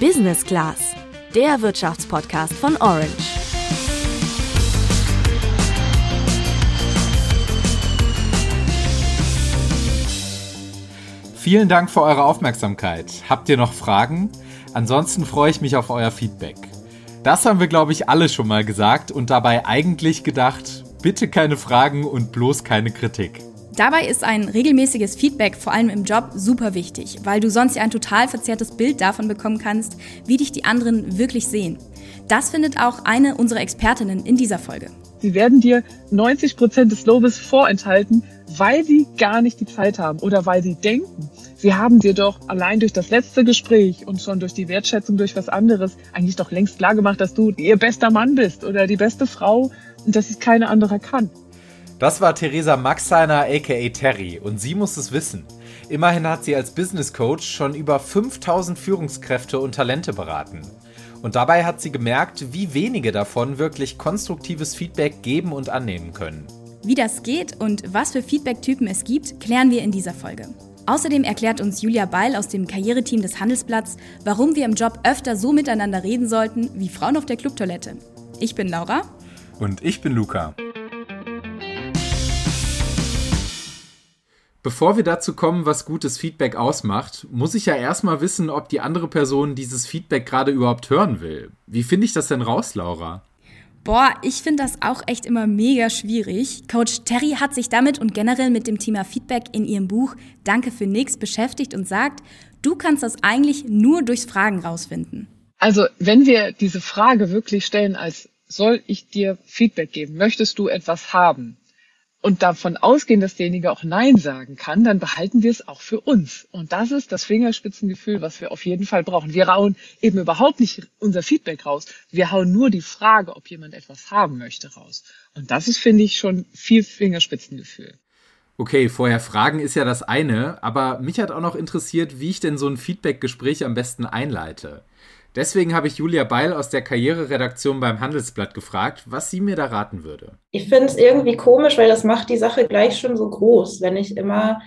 Business Class, der Wirtschaftspodcast von Orange. Vielen Dank für eure Aufmerksamkeit. Habt ihr noch Fragen? Ansonsten freue ich mich auf euer Feedback. Das haben wir, glaube ich, alle schon mal gesagt und dabei eigentlich gedacht, bitte keine Fragen und bloß keine Kritik. Dabei ist ein regelmäßiges Feedback, vor allem im Job, super wichtig, weil du sonst ja ein total verzerrtes Bild davon bekommen kannst, wie dich die anderen wirklich sehen. Das findet auch eine unserer Expertinnen in dieser Folge. Sie werden dir 90 Prozent des Lobes vorenthalten, weil sie gar nicht die Zeit haben oder weil sie denken, sie haben dir doch allein durch das letzte Gespräch und schon durch die Wertschätzung durch was anderes eigentlich doch längst klar gemacht, dass du ihr bester Mann bist oder die beste Frau und dass es keine andere kann. Das war Theresa Maxeiner aka Terry und sie muss es wissen. Immerhin hat sie als Business Coach schon über 5000 Führungskräfte und Talente beraten. Und dabei hat sie gemerkt, wie wenige davon wirklich konstruktives Feedback geben und annehmen können. Wie das geht und was für Feedback-Typen es gibt, klären wir in dieser Folge. Außerdem erklärt uns Julia Beil aus dem Karriereteam des Handelsblatts, warum wir im Job öfter so miteinander reden sollten wie Frauen auf der Clubtoilette. Ich bin Laura. Und ich bin Luca. Bevor wir dazu kommen, was gutes Feedback ausmacht, muss ich ja erstmal wissen, ob die andere Person dieses Feedback gerade überhaupt hören will. Wie finde ich das denn raus, Laura? Boah, ich finde das auch echt immer mega schwierig. Coach Terry hat sich damit und generell mit dem Thema Feedback in ihrem Buch Danke für nix beschäftigt und sagt, du kannst das eigentlich nur durchs Fragen rausfinden. Also, wenn wir diese Frage wirklich stellen als soll ich dir Feedback geben? Möchtest du etwas haben? Und davon ausgehen, dass derjenige auch Nein sagen kann, dann behalten wir es auch für uns. Und das ist das Fingerspitzengefühl, was wir auf jeden Fall brauchen. Wir hauen eben überhaupt nicht unser Feedback raus. Wir hauen nur die Frage, ob jemand etwas haben möchte, raus. Und das ist, finde ich, schon viel Fingerspitzengefühl. Okay, vorher fragen ist ja das eine, aber mich hat auch noch interessiert, wie ich denn so ein Feedback-Gespräch am besten einleite. Deswegen habe ich Julia Beil aus der Karriereredaktion beim Handelsblatt gefragt, was sie mir da raten würde. Ich finde es irgendwie komisch, weil das macht die Sache gleich schon so groß, wenn ich immer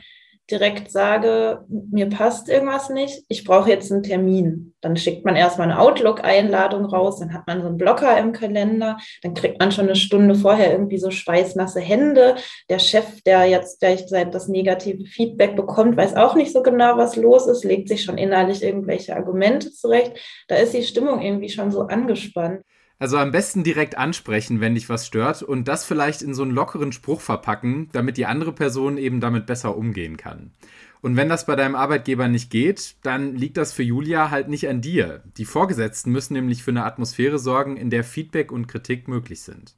direkt sage, mir passt irgendwas nicht, ich brauche jetzt einen Termin. Dann schickt man erstmal eine Outlook-Einladung raus, dann hat man so einen Blocker im Kalender, dann kriegt man schon eine Stunde vorher irgendwie so schweißnasse Hände. Der Chef, der jetzt gleich das negative Feedback bekommt, weiß auch nicht so genau, was los ist, legt sich schon innerlich irgendwelche Argumente zurecht. Da ist die Stimmung irgendwie schon so angespannt. Also am besten direkt ansprechen, wenn dich was stört und das vielleicht in so einen lockeren Spruch verpacken, damit die andere Person eben damit besser umgehen kann. Und wenn das bei deinem Arbeitgeber nicht geht, dann liegt das für Julia halt nicht an dir. Die Vorgesetzten müssen nämlich für eine Atmosphäre sorgen, in der Feedback und Kritik möglich sind.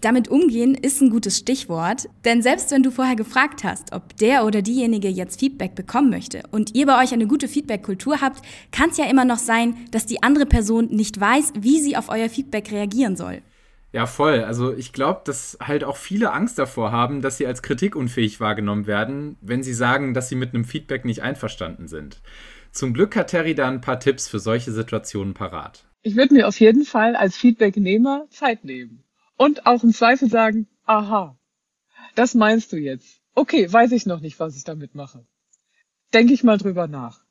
Damit umgehen ist ein gutes Stichwort, denn selbst wenn du vorher gefragt hast, ob der oder diejenige jetzt Feedback bekommen möchte und ihr bei euch eine gute Feedback-Kultur habt, kann es ja immer noch sein, dass die andere Person nicht weiß, wie sie auf euer Feedback reagieren soll. Ja, voll. Also ich glaube, dass halt auch viele Angst davor haben, dass sie als kritikunfähig wahrgenommen werden, wenn sie sagen, dass sie mit einem Feedback nicht einverstanden sind. Zum Glück hat Terry da ein paar Tipps für solche Situationen parat. Ich würde mir auf jeden Fall als Feedbacknehmer Zeit nehmen und auch im Zweifel sagen, aha, das meinst du jetzt. Okay, weiß ich noch nicht, was ich damit mache. Denke ich mal drüber nach.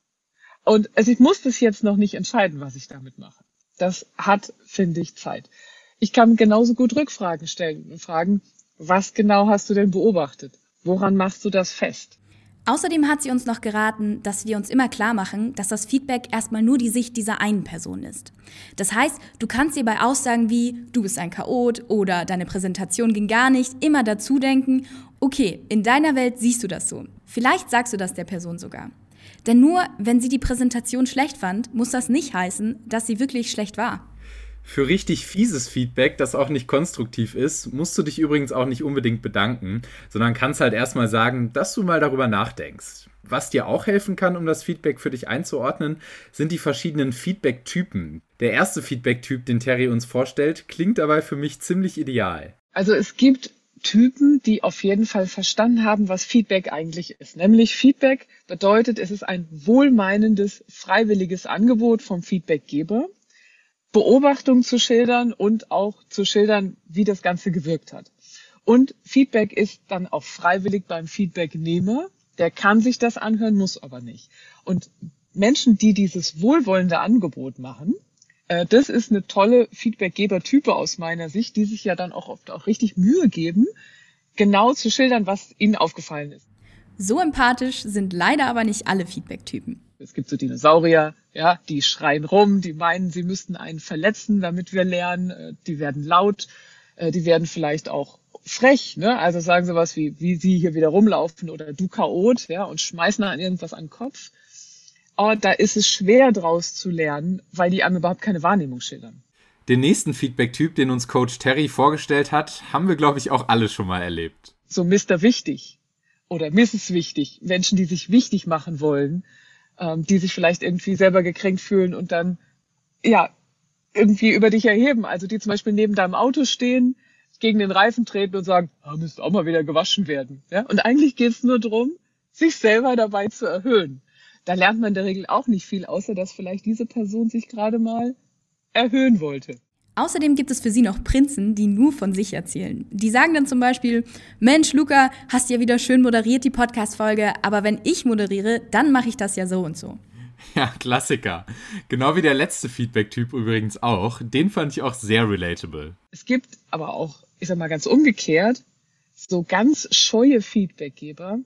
Und also ich muss das jetzt noch nicht entscheiden, was ich damit mache. Das hat, finde ich, Zeit. Ich kann genauso gut Rückfragen stellen und fragen, was genau hast du denn beobachtet? Woran machst du das fest? Außerdem hat sie uns noch geraten, dass wir uns immer klar machen, dass das Feedback erstmal nur die Sicht dieser einen Person ist. Das heißt, du kannst dir bei Aussagen wie du bist ein Chaot oder deine Präsentation ging gar nicht immer dazu denken, okay, in deiner Welt siehst du das so. Vielleicht sagst du das der Person sogar. Denn nur wenn sie die Präsentation schlecht fand, muss das nicht heißen, dass sie wirklich schlecht war. Für richtig fieses Feedback, das auch nicht konstruktiv ist, musst du dich übrigens auch nicht unbedingt bedanken, sondern kannst halt erstmal sagen, dass du mal darüber nachdenkst. Was dir auch helfen kann, um das Feedback für dich einzuordnen, sind die verschiedenen Feedback-Typen. Der erste Feedback-Typ, den Terry uns vorstellt, klingt dabei für mich ziemlich ideal. Also es gibt Typen, die auf jeden Fall verstanden haben, was Feedback eigentlich ist. Nämlich Feedback bedeutet, es ist ein wohlmeinendes, freiwilliges Angebot vom Feedbackgeber Beobachtung zu schildern und auch zu schildern, wie das Ganze gewirkt hat. Und Feedback ist dann auch freiwillig beim Feedbacknehmer. Der kann sich das anhören, muss aber nicht. Und Menschen, die dieses wohlwollende Angebot machen, äh, das ist eine tolle Feedbackgeber-Type aus meiner Sicht, die sich ja dann auch oft auch richtig Mühe geben, genau zu schildern, was ihnen aufgefallen ist. So empathisch sind leider aber nicht alle Feedback-Typen. Es gibt so Dinosaurier, ja, die schreien rum, die meinen, sie müssten einen verletzen, damit wir lernen. Äh, die werden laut, äh, die werden vielleicht auch frech, ne? Also sagen sowas wie, wie sie hier wieder rumlaufen oder du Chaot, ja, und schmeißen dann irgendwas an den Kopf. Aber da ist es schwer draus zu lernen, weil die einem überhaupt keine Wahrnehmung schildern. Den nächsten Feedback-Typ, den uns Coach Terry vorgestellt hat, haben wir, glaube ich, auch alle schon mal erlebt. So Mr. Wichtig oder Mrs. Wichtig, Menschen, die sich wichtig machen wollen, ähm, die sich vielleicht irgendwie selber gekränkt fühlen und dann, ja, irgendwie über dich erheben. Also die zum Beispiel neben deinem Auto stehen, gegen den Reifen treten und sagen, ah, müsste auch mal wieder gewaschen werden. Ja? Und eigentlich geht es nur darum, sich selber dabei zu erhöhen. Da lernt man in der Regel auch nicht viel, außer dass vielleicht diese Person sich gerade mal erhöhen wollte. Außerdem gibt es für sie noch Prinzen, die nur von sich erzählen. Die sagen dann zum Beispiel, Mensch, Luca, hast ja wieder schön moderiert die Podcast-Folge, aber wenn ich moderiere, dann mache ich das ja so und so. Ja, Klassiker. Genau wie der letzte Feedback-Typ übrigens auch. Den fand ich auch sehr relatable. Es gibt aber auch, ich sag mal ganz umgekehrt, so ganz scheue Feedbackgeber,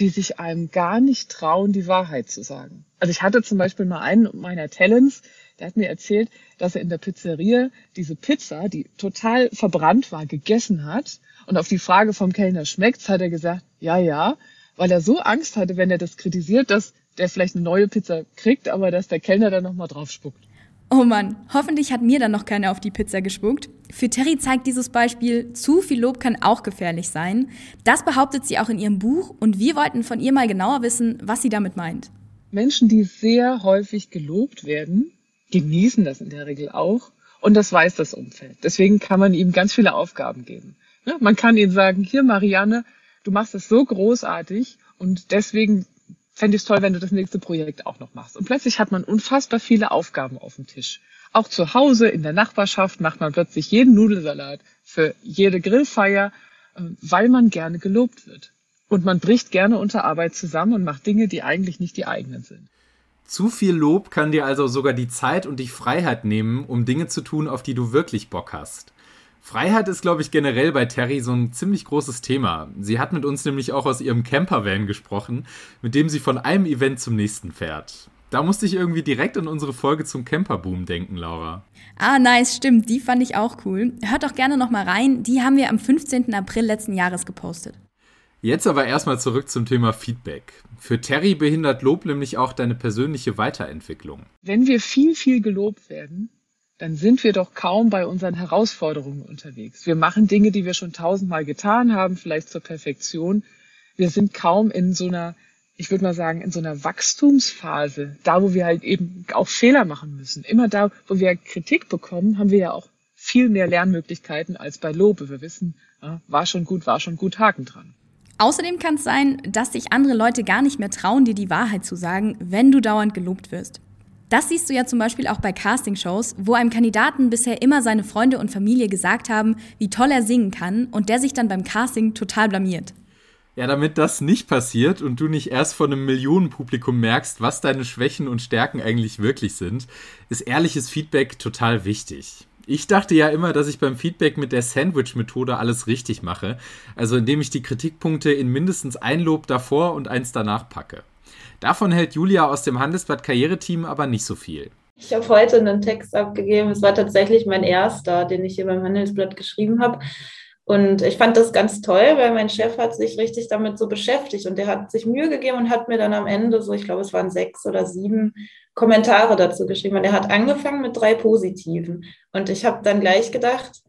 die sich einem gar nicht trauen, die Wahrheit zu sagen. Also ich hatte zum Beispiel mal einen meiner Talents, der hat mir erzählt, dass er in der Pizzeria diese Pizza, die total verbrannt war, gegessen hat. Und auf die Frage vom Kellner schmeckt's, hat er gesagt, ja, ja, weil er so Angst hatte, wenn er das kritisiert, dass der vielleicht eine neue Pizza kriegt, aber dass der Kellner dann nochmal drauf spuckt. Oh Mann, hoffentlich hat mir dann noch keiner auf die Pizza gespuckt. Für Terry zeigt dieses Beispiel, zu viel Lob kann auch gefährlich sein. Das behauptet sie auch in ihrem Buch und wir wollten von ihr mal genauer wissen, was sie damit meint. Menschen, die sehr häufig gelobt werden, genießen das in der Regel auch und das weiß das Umfeld. Deswegen kann man ihm ganz viele Aufgaben geben. Man kann ihnen sagen, hier Marianne, du machst das so großartig und deswegen fände ich es toll, wenn du das nächste Projekt auch noch machst. Und plötzlich hat man unfassbar viele Aufgaben auf dem Tisch. Auch zu Hause, in der Nachbarschaft macht man plötzlich jeden Nudelsalat für jede Grillfeier, äh, weil man gerne gelobt wird. Und man bricht gerne unter Arbeit zusammen und macht Dinge, die eigentlich nicht die eigenen sind. Zu viel Lob kann dir also sogar die Zeit und die Freiheit nehmen, um Dinge zu tun, auf die du wirklich Bock hast. Freiheit ist, glaube ich, generell bei Terry so ein ziemlich großes Thema. Sie hat mit uns nämlich auch aus ihrem Campervan gesprochen, mit dem sie von einem Event zum nächsten fährt. Da musste ich irgendwie direkt an unsere Folge zum Camperboom denken, Laura. Ah, nice, stimmt. Die fand ich auch cool. Hört doch gerne nochmal rein. Die haben wir am 15. April letzten Jahres gepostet. Jetzt aber erstmal zurück zum Thema Feedback. Für Terry behindert Lob nämlich auch deine persönliche Weiterentwicklung. Wenn wir viel, viel gelobt werden, dann sind wir doch kaum bei unseren Herausforderungen unterwegs. Wir machen Dinge, die wir schon tausendmal getan haben, vielleicht zur Perfektion. Wir sind kaum in so einer, ich würde mal sagen, in so einer Wachstumsphase, da wo wir halt eben auch Fehler machen müssen. Immer da, wo wir Kritik bekommen, haben wir ja auch viel mehr Lernmöglichkeiten als bei Lobe. Wir wissen, war schon gut, war schon gut, Haken dran. Außerdem kann es sein, dass sich andere Leute gar nicht mehr trauen, dir die Wahrheit zu sagen, wenn du dauernd gelobt wirst. Das siehst du ja zum Beispiel auch bei Castingshows, wo einem Kandidaten bisher immer seine Freunde und Familie gesagt haben, wie toll er singen kann und der sich dann beim Casting total blamiert. Ja, damit das nicht passiert und du nicht erst von einem Millionenpublikum merkst, was deine Schwächen und Stärken eigentlich wirklich sind, ist ehrliches Feedback total wichtig. Ich dachte ja immer, dass ich beim Feedback mit der Sandwich-Methode alles richtig mache. Also indem ich die Kritikpunkte in mindestens ein Lob davor und eins danach packe. Davon hält Julia aus dem Handelsblatt Karriereteam aber nicht so viel. Ich habe heute einen Text abgegeben. Es war tatsächlich mein erster, den ich hier beim Handelsblatt geschrieben habe. Und ich fand das ganz toll, weil mein Chef hat sich richtig damit so beschäftigt und der hat sich Mühe gegeben und hat mir dann am Ende so, ich glaube, es waren sechs oder sieben Kommentare dazu geschrieben. Und er hat angefangen mit drei positiven. Und ich habe dann gleich gedacht,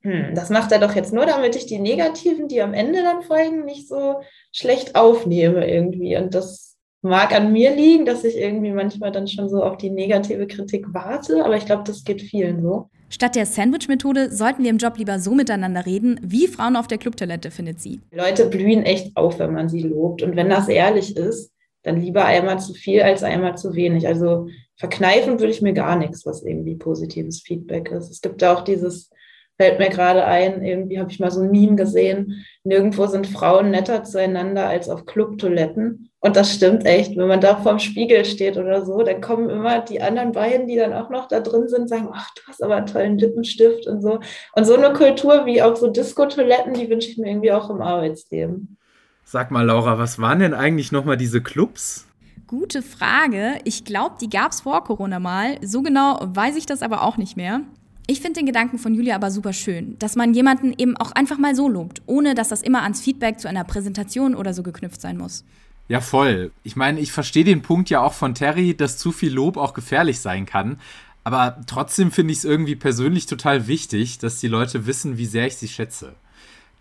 hm, das macht er doch jetzt nur, damit ich die negativen, die am Ende dann folgen, nicht so schlecht aufnehme irgendwie. Und das mag an mir liegen, dass ich irgendwie manchmal dann schon so auf die negative Kritik warte, aber ich glaube, das geht vielen so. Statt der Sandwich-Methode sollten wir im Job lieber so miteinander reden, wie Frauen auf der Clubtoilette, findet sie. Leute blühen echt auf, wenn man sie lobt. Und wenn das ehrlich ist, dann lieber einmal zu viel als einmal zu wenig. Also verkneifen würde ich mir gar nichts, was irgendwie positives Feedback ist. Es gibt auch dieses, fällt mir gerade ein, irgendwie habe ich mal so ein Meme gesehen, nirgendwo sind Frauen netter zueinander als auf Clubtoiletten. Und das stimmt echt. Wenn man da vorm Spiegel steht oder so, dann kommen immer die anderen beiden, die dann auch noch da drin sind, sagen, ach, du hast aber einen tollen Lippenstift und so. Und so eine Kultur wie auch so Disco-Toiletten, die wünsche ich mir irgendwie auch im Arbeitsleben. Sag mal, Laura, was waren denn eigentlich nochmal diese Clubs? Gute Frage. Ich glaube, die gab es vor Corona mal. So genau weiß ich das aber auch nicht mehr. Ich finde den Gedanken von Julia aber super schön, dass man jemanden eben auch einfach mal so lobt, ohne dass das immer ans Feedback zu einer Präsentation oder so geknüpft sein muss. Ja, voll. Ich meine, ich verstehe den Punkt ja auch von Terry, dass zu viel Lob auch gefährlich sein kann. Aber trotzdem finde ich es irgendwie persönlich total wichtig, dass die Leute wissen, wie sehr ich sie schätze.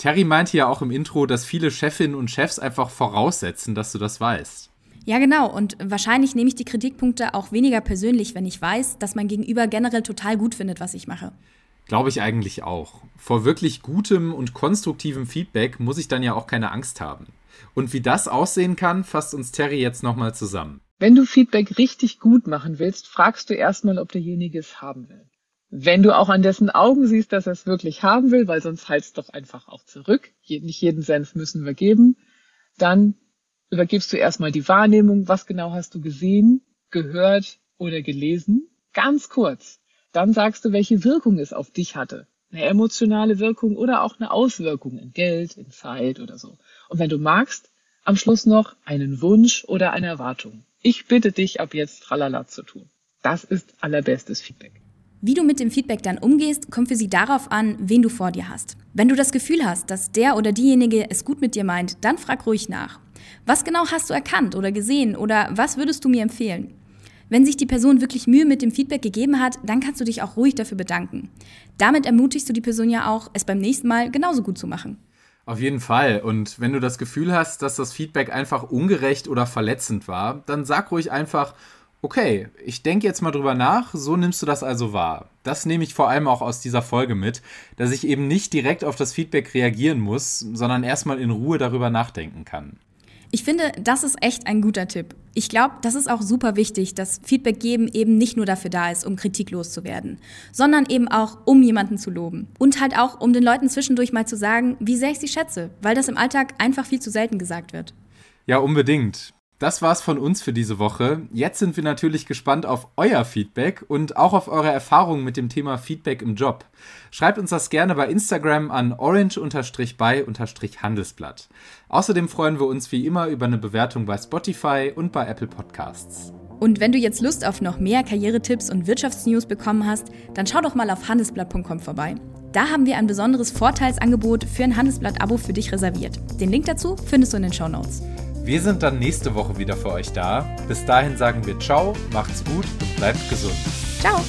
Terry meinte ja auch im Intro, dass viele Chefinnen und Chefs einfach voraussetzen, dass du das weißt. Ja, genau. Und wahrscheinlich nehme ich die Kritikpunkte auch weniger persönlich, wenn ich weiß, dass mein Gegenüber generell total gut findet, was ich mache. Glaube ich eigentlich auch. Vor wirklich gutem und konstruktivem Feedback muss ich dann ja auch keine Angst haben. Und wie das aussehen kann, fasst uns Terry jetzt nochmal zusammen. Wenn du Feedback richtig gut machen willst, fragst du erstmal, ob derjenige es haben will. Wenn du auch an dessen Augen siehst, dass er es wirklich haben will, weil sonst halt's doch einfach auch zurück. Nicht jeden Senf müssen wir geben. Dann übergibst du erstmal die Wahrnehmung, was genau hast du gesehen, gehört oder gelesen. Ganz kurz. Dann sagst du, welche Wirkung es auf dich hatte. Eine emotionale Wirkung oder auch eine Auswirkung in Geld, in Zeit oder so. Und wenn du magst, am Schluss noch einen Wunsch oder eine Erwartung. Ich bitte dich ab jetzt tralala zu tun. Das ist allerbestes Feedback. Wie du mit dem Feedback dann umgehst, kommt für sie darauf an, wen du vor dir hast. Wenn du das Gefühl hast, dass der oder diejenige es gut mit dir meint, dann frag ruhig nach. Was genau hast du erkannt oder gesehen oder was würdest du mir empfehlen? Wenn sich die Person wirklich Mühe mit dem Feedback gegeben hat, dann kannst du dich auch ruhig dafür bedanken. Damit ermutigst du die Person ja auch, es beim nächsten Mal genauso gut zu machen. Auf jeden Fall. Und wenn du das Gefühl hast, dass das Feedback einfach ungerecht oder verletzend war, dann sag ruhig einfach, okay, ich denke jetzt mal drüber nach, so nimmst du das also wahr. Das nehme ich vor allem auch aus dieser Folge mit, dass ich eben nicht direkt auf das Feedback reagieren muss, sondern erstmal in Ruhe darüber nachdenken kann. Ich finde, das ist echt ein guter Tipp. Ich glaube, das ist auch super wichtig, dass Feedback geben eben nicht nur dafür da ist, um Kritik loszuwerden, sondern eben auch, um jemanden zu loben. Und halt auch, um den Leuten zwischendurch mal zu sagen, wie sehr ich sie schätze, weil das im Alltag einfach viel zu selten gesagt wird. Ja, unbedingt. Das war's von uns für diese Woche. Jetzt sind wir natürlich gespannt auf euer Feedback und auch auf eure Erfahrungen mit dem Thema Feedback im Job. Schreibt uns das gerne bei Instagram an orange-by-handelsblatt. Außerdem freuen wir uns wie immer über eine Bewertung bei Spotify und bei Apple Podcasts. Und wenn du jetzt Lust auf noch mehr Karrieretipps und Wirtschaftsnews bekommen hast, dann schau doch mal auf handelsblatt.com vorbei. Da haben wir ein besonderes Vorteilsangebot für ein Handelsblatt-Abo für dich reserviert. Den Link dazu findest du in den Show Notes. Wir sind dann nächste Woche wieder für euch da. Bis dahin sagen wir Ciao, macht's gut und bleibt gesund. Ciao!